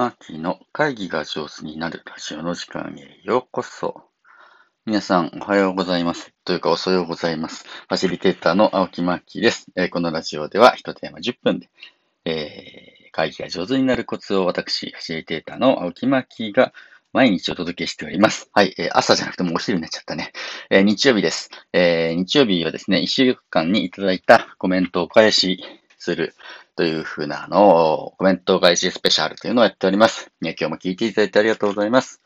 マーキーの会議が上手になるラジオの時間へようこそ。皆さん、おはようございます。というか、おはようございます。ファシリテーターの青木マーキーです。えー、このラジオでは、一テーマ10分で、えー、会議が上手になるコツを私、ファシリテーターの青木マーキーが毎日お届けしております。はい、えー、朝じゃなくてもお昼になっちゃったね。えー、日曜日です。えー、日曜日はですね、1週間にいただいたコメントをお返しするというふうなのを、コメント返しスペシャルというのをやっております。今日も聞いていただいてありがとうございます。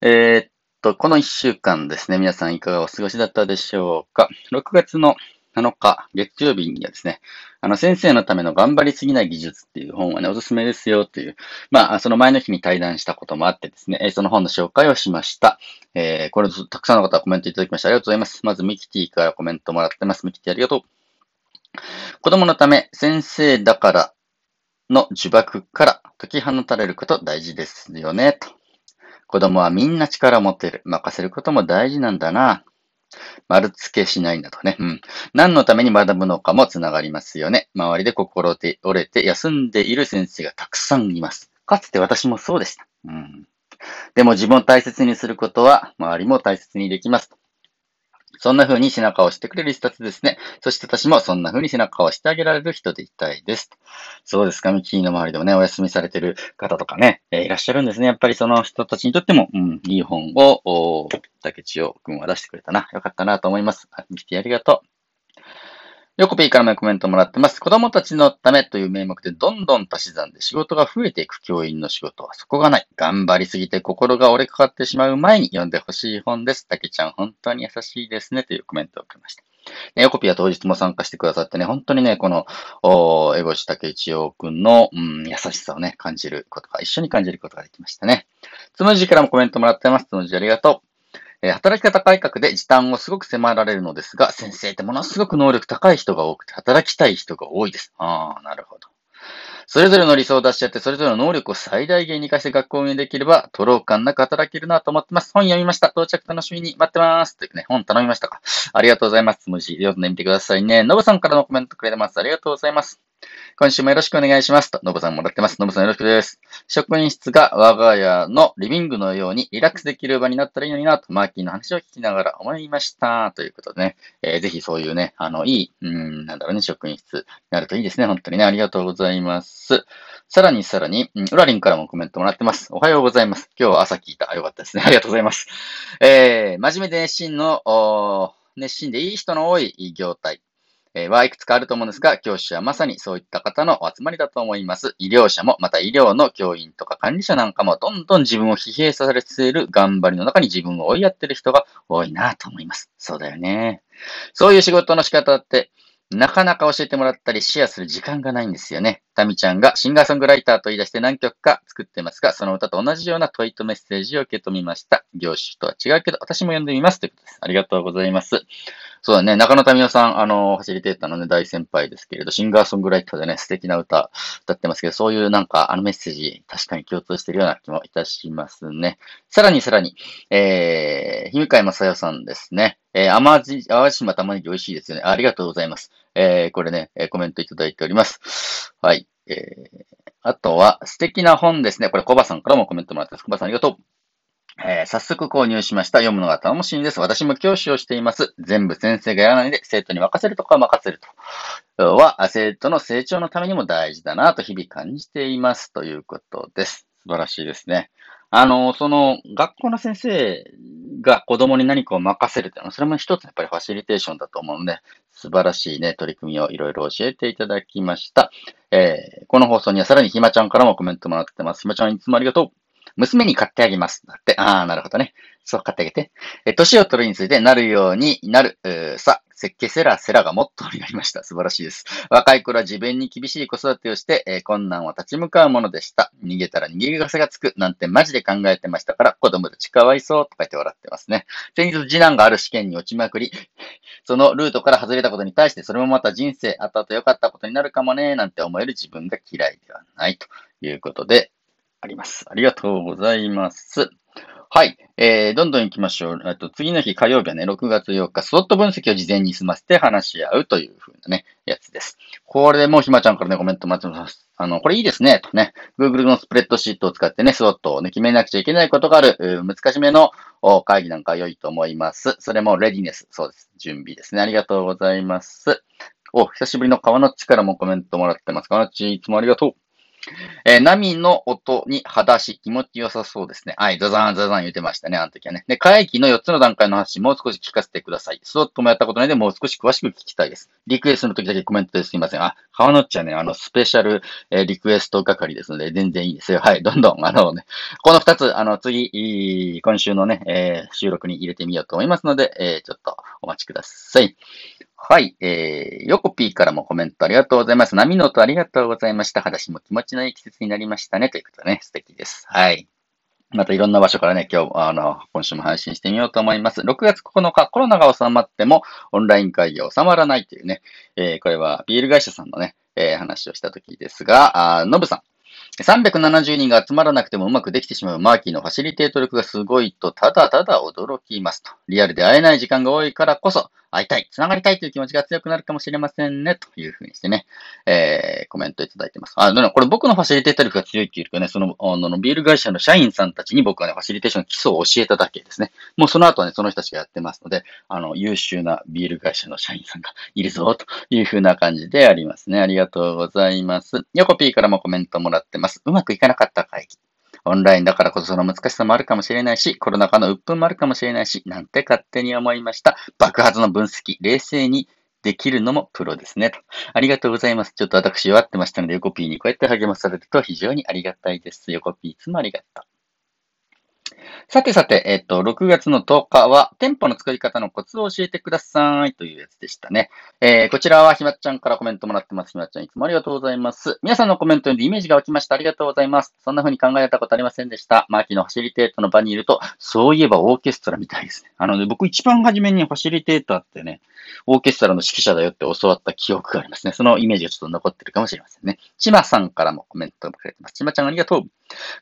えー、っと、この1週間ですね、皆さんいかがお過ごしだったでしょうか。6月の7日、月曜日にはですね、あの、先生のための頑張りすぎない技術っていう本はね、おすすめですよっていう、まあ、その前の日に対談したこともあってですね、その本の紹介をしました。えー、これ、たくさんの方コメントいただきましてありがとうございます。まず、ミキティからコメントもらってます。ミキティありがとう。子供のため、先生だからの呪縛から解き放たれること大事ですよね、と。子供はみんな力を持ってる。任せることも大事なんだな。丸付けしないんだとね。うん。何のために学ぶのかもつながりますよね。周りで心折れて休んでいる先生がたくさんいます。かつて私もそうでした。うん。でも自分を大切にすることは周りも大切にできます。そんな風に背中を押してくれる人たちですね。そして私もそんな風に背中を押してあげられる人でいたいです。そうですか、ミキーの周りでもね、お休みされてる方とかね、えー、いらっしゃるんですね。やっぱりその人たちにとっても、うん、いい本を、竹千代君は出してくれたな。よかったなと思います。ミキティありがとう。ヨコピーからもコメントもらってます。子供たちのためという名目でどんどん足し算で仕事が増えていく教員の仕事はそこがない。頑張りすぎて心が折れかかってしまう前に読んでほしい本です。たけちゃん本当に優しいですねというコメントをくれました。ヨコピーは当日も参加してくださってね、本当にね、この、おエゴシタケ一郎くんの、うん、優しさをね、感じることが、一緒に感じることができましたね。つむじからもコメントもらってます。つむじありがとう。え働き方改革で時短をすごく迫られるのですが、先生ってものすごく能力高い人が多くて、働きたい人が多いです。ああ、なるほど。それぞれの理想を出し合って、それぞれの能力を最大限に活かして学校を運営できれば、徒労感なく働けるなと思ってます。本読みました。到着楽しみに待ってます。というね、本頼みましたか。ありがとうございます。無事読んでみてくださいね。のぶさんからのコメントくれてます。ありがとうございます。今週もよろしくお願いします。と、のぶさんもらってます。のぶさんよろしくです。職員室が我が家のリビングのようにリラックスできる場になったらいいのになと、マーキーの話を聞きながら思いました。ということでね、えー、ぜひそういうね、あの、いい、うん、なんだろうね、職員室になるといいですね。本当にね、ありがとうございます。さらにさらに、うん、ウラリンからもコメントもらってます。おはようございます。今日は朝聞いた。よかったですね。ありがとうございます。えー、真面目で熱心の、熱心でいい人の多い業態。えー、はいくつかあると思うんですが、教師はまさにそういった方のお集まりだと思います。医療者も、また医療の教員とか管理者なんかも、どんどん自分を疲弊させる頑張りの中に自分を追いやってる人が多いなと思います。そうだよね。そういう仕事の仕方って、なかなか教えてもらったりシェアする時間がないんですよね。タミちゃんがシンガーソングライターと言い出して何曲か作ってますが、その歌と同じような問いとメッセージを受け止めました。業種とは違うけど、私も読んでみますということです。ありがとうございます。そうだね、中野民夫さん、あの、ファシリテーターのね、大先輩ですけれど、シンガーソングライターでね、素敵な歌歌ってますけど、そういうなんか、あのメッセージ、確かに共通してるような気もいたしますね。さらにさらに、えー、ひみかいまさよさんですね。えー、甘味、淡路島玉ねぎ美味しいですよね。ありがとうございます。えー、これね、コメントいただいております。はい。えー、あとは、素敵な本ですね。これ、コバさんからもコメントもらってます。コバさんありがとう。えー、早速購入しました。読むのが楽しいんです。私も教師をしています。全部先生がやらないで生徒に任せるとか任せると。は、生徒の成長のためにも大事だなと日々感じています。ということです。素晴らしいですね。あの、その、学校の先生が子供に何かを任せるというのは、それも一つやっぱりファシリテーションだと思うので、素晴らしいね、取り組みをいろいろ教えていただきました。えー、この放送にはさらにひまちゃんからもコメントもらってます。ひまちゃんいつもありがとう。娘に買ってあげます。だって。ああ、なるほどね。そう、買ってあげて。え、年を取るについてなるようになる。さ、設計セラーセラがモットーになりました。素晴らしいです。若い頃は自分に厳しい子育てをして、えー、困難を立ち向かうものでした。逃げたら逃げ癖がつくなんてマジで考えてましたから、子供たちかわいそうとか言って笑ってますね。先日次男がある試験に落ちまくり、そのルートから外れたことに対して、それもまた人生あった後々良かったことになるかもね、なんて思える自分が嫌いではないということで、あります。ありがとうございます。はい。えー、どんどん行きましょう。あと、次の日火曜日はね、6月8日、スロット分析を事前に済ませて話し合うという風なね、やつです。これでもうひまちゃんからね、コメント待ってます。あの、これいいですね、とね。Google のスプレッドシートを使ってね、スロットをね、決めなくちゃいけないことがある、難しめの会議なんか良いと思います。それもレディネス。そうです。準備ですね。ありがとうございます。お、久しぶりの川の地からもコメントもらってます。川の地、いつもありがとう。えー、波の音に裸足、気持ちよさそうですね。はい、ザザンザザン言ってましたね、あの時はね。で、回帰の4つの段階の話、もう少し聞かせてください。スロットもやったことないで、もう少し詳しく聞きたいです。リクエストの時だけコメントですいません。あ、川のっちはね、あの、スペシャル、えー、リクエスト係ですので、全然いいですよ。はい、どんどん、あのね、この2つ、あの、次、今週のね、えー、収録に入れてみようと思いますので、えー、ちょっとお待ちください。はい。えー、ヨコピーからもコメントありがとうございます。波の音ありがとうございました。裸足も気持ちのいい季節になりましたね。ということでね、素敵です。はい。またいろんな場所からね、今日、あの、今週も配信してみようと思います。6月9日、コロナが収まっても、オンライン会議は収まらないというね、えー、これはビール会社さんのね、えー、話をした時ですが、あノブさん。370人が集まらなくてもうまくできてしまうマーキーのファシリテート力がすごいと、ただただ驚きますと。リアルで会えない時間が多いからこそ、会いたい、繋がりたいという気持ちが強くなるかもしれませんね、というふうにしてね、えー、コメントいただいてます。あ、でもこれ僕のファシリテータ力が強いっていうかね、その、あの、ビール会社の社員さんたちに僕はね、ファシリテーションの基礎を教えただけですね。もうその後はね、その人たちがやってますので、あの、優秀なビール会社の社員さんがいるぞ、というふうな感じでありますね。ありがとうございます。ヨコピーからもコメントもらってます。うまくいかなかった会議。オンラインだからこそその難しさもあるかもしれないし、コロナ禍の鬱憤もあるかもしれないし、なんて勝手に思いました。爆発の分析、冷静にできるのもプロですね。と。ありがとうございます。ちょっと私弱ってましたので、横 P にこうやって励まされると非常にありがたいです。横 P いつもありがとう。さてさて、えっと、6月の10日は、店舗の作り方のコツを教えてくださいというやつでしたね。えー、こちらはひまっちゃんからコメントもらってます。ひまっちゃんいつもありがとうございます。皆さんのコメント読んでイメージが湧きました。ありがとうございます。そんな風に考えたことありませんでした。マーキーのファシリテーターの場にいると、そういえばオーケストラみたいですね。あのね、僕一番初めにファシリテーターってね、オーケストラの指揮者だよって教わった記憶がありますね。そのイメージがちょっと残ってるかもしれませんね。ちまさんからもコメントをくれてます。ちまちゃんありがとう。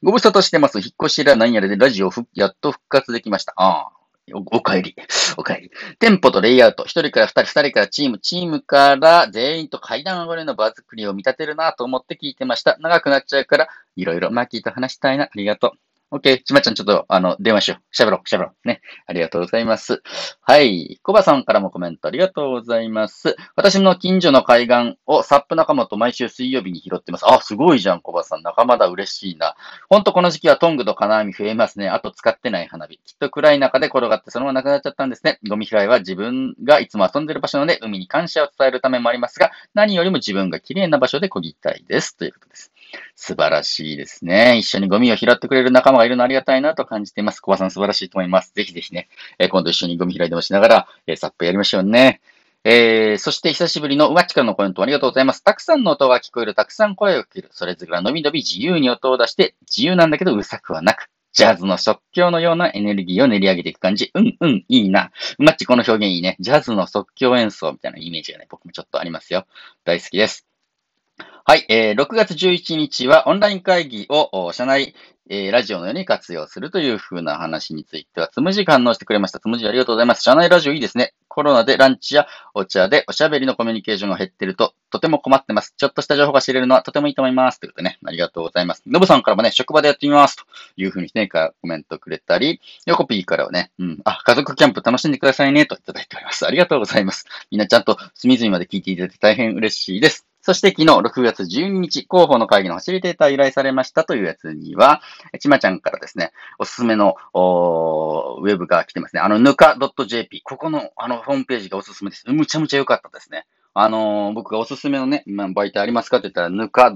ご無沙汰してます。引っ越しら何やらでラジオやっと復活できました。ああ。お、お帰り。お帰り。店舗とレイアウト。一人から二人、二人からチーム、チームから全員と階段上がりの場作りを見立てるなと思って聞いてました。長くなっちゃうから、いろいろマーキーと話したいな。ありがとう。オッケー。ちまちゃん、ちょっと、あの、電話しよう。喋ろう、喋ろう。ね。ありがとうございます。はい。コバさんからもコメントありがとうございます。私の近所の海岸をサップ仲間と毎週水曜日に拾ってます。あ、すごいじゃん、コバさん。仲間だ、嬉しいな。ほんとこの時期はトングと金網増えますね。あと使ってない花火。きっと暗い中で転がってそのままなくなっちゃったんですね。ゴミ拾いは自分がいつも遊んでる場所なので、海に感謝を伝えるためもありますが、何よりも自分が綺麗な場所で漕ぎたいです。ということです。素晴らしいですね。一緒にゴミを拾ってくれる仲間がいるのありがたいなと感じています。小葉さん素晴らしいと思います。ぜひぜひね、えー、今度一緒にゴミ拾いでもしながら、えー、サップやりましょうね。えー、そして久しぶりのうまちからのコメントありがとうございます。たくさんの音が聞こえる、たくさん声を聞ける。それぞれが伸び伸び自由に音を出して、自由なんだけどうるさくはなく。ジャズの即興のようなエネルギーを練り上げていく感じ。うんうん、いいな。うまっちこの表現いいね。ジャズの即興演奏みたいなイメージがね、僕もちょっとありますよ。大好きです。はい、えー、6月11日はオンライン会議を社内、えー、ラジオのように活用するという風な話については、つむじが反応してくれました。つむじありがとうございます。社内ラジオいいですね。コロナでランチやお茶でおしゃべりのコミュニケーションが減ってると、とても困ってます。ちょっとした情報が知れるのはとてもいいと思います。ということでね、ありがとうございます。のぶさんからもね、職場でやってみます。という風にね、コメントくれたり、ヨコピーからはね、うん、あ、家族キャンプ楽しんでくださいね、といただいております。ありがとうございます。みんなちゃんと隅々まで聞いていただいて大変嬉しいです。そして昨日6月12日、広報の会議のファシリテーター依頼されましたというやつには、ちまちゃんからですね、おすすめのウェブが来てますね。あの、ぬか .jp。ここのあのホームページがおすすめです。むちゃむちゃ良かったですね。あのー、僕がおすすめのね、まあ、媒体ありますかって言ったら、ぬか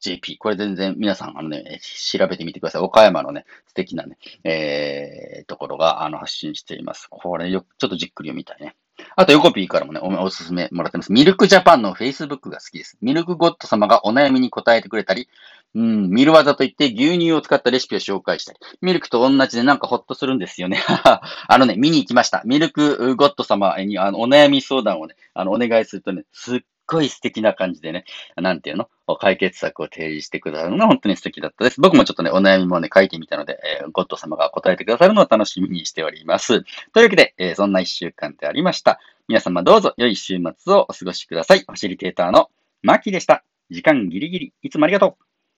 .jp。これ全然皆さん、あのね、調べてみてください。岡山のね、素敵なね、えー、ところが、あの、発信しています。これよ、ちょっとじっくり読みたいね。あと、ヨコピーからもね、おすすめもらってます。ミルクジャパンのフェイスブックが好きです。ミルクゴッド様がお悩みに答えてくれたり、うん、ミルワザといって牛乳を使ったレシピを紹介したり、ミルクと同じでなんかホッとするんですよね。あのね、見に行きました。ミルクゴッド様にあのお悩み相談をね、あの、お願いするとね、すっごい素敵な感じでね、なんていうの？解決策を提示してくださるのが本当に素敵だったです。僕もちょっとね、お悩みもね、書いてみたので、えー、ゴッド様が答えてくださるのを楽しみにしております。というわけで、えー、そんな一週間でありました。皆様どうぞ良い週末をお過ごしください。ファシリテーターのマキでした。時間ギリギリ、いつもありがとう。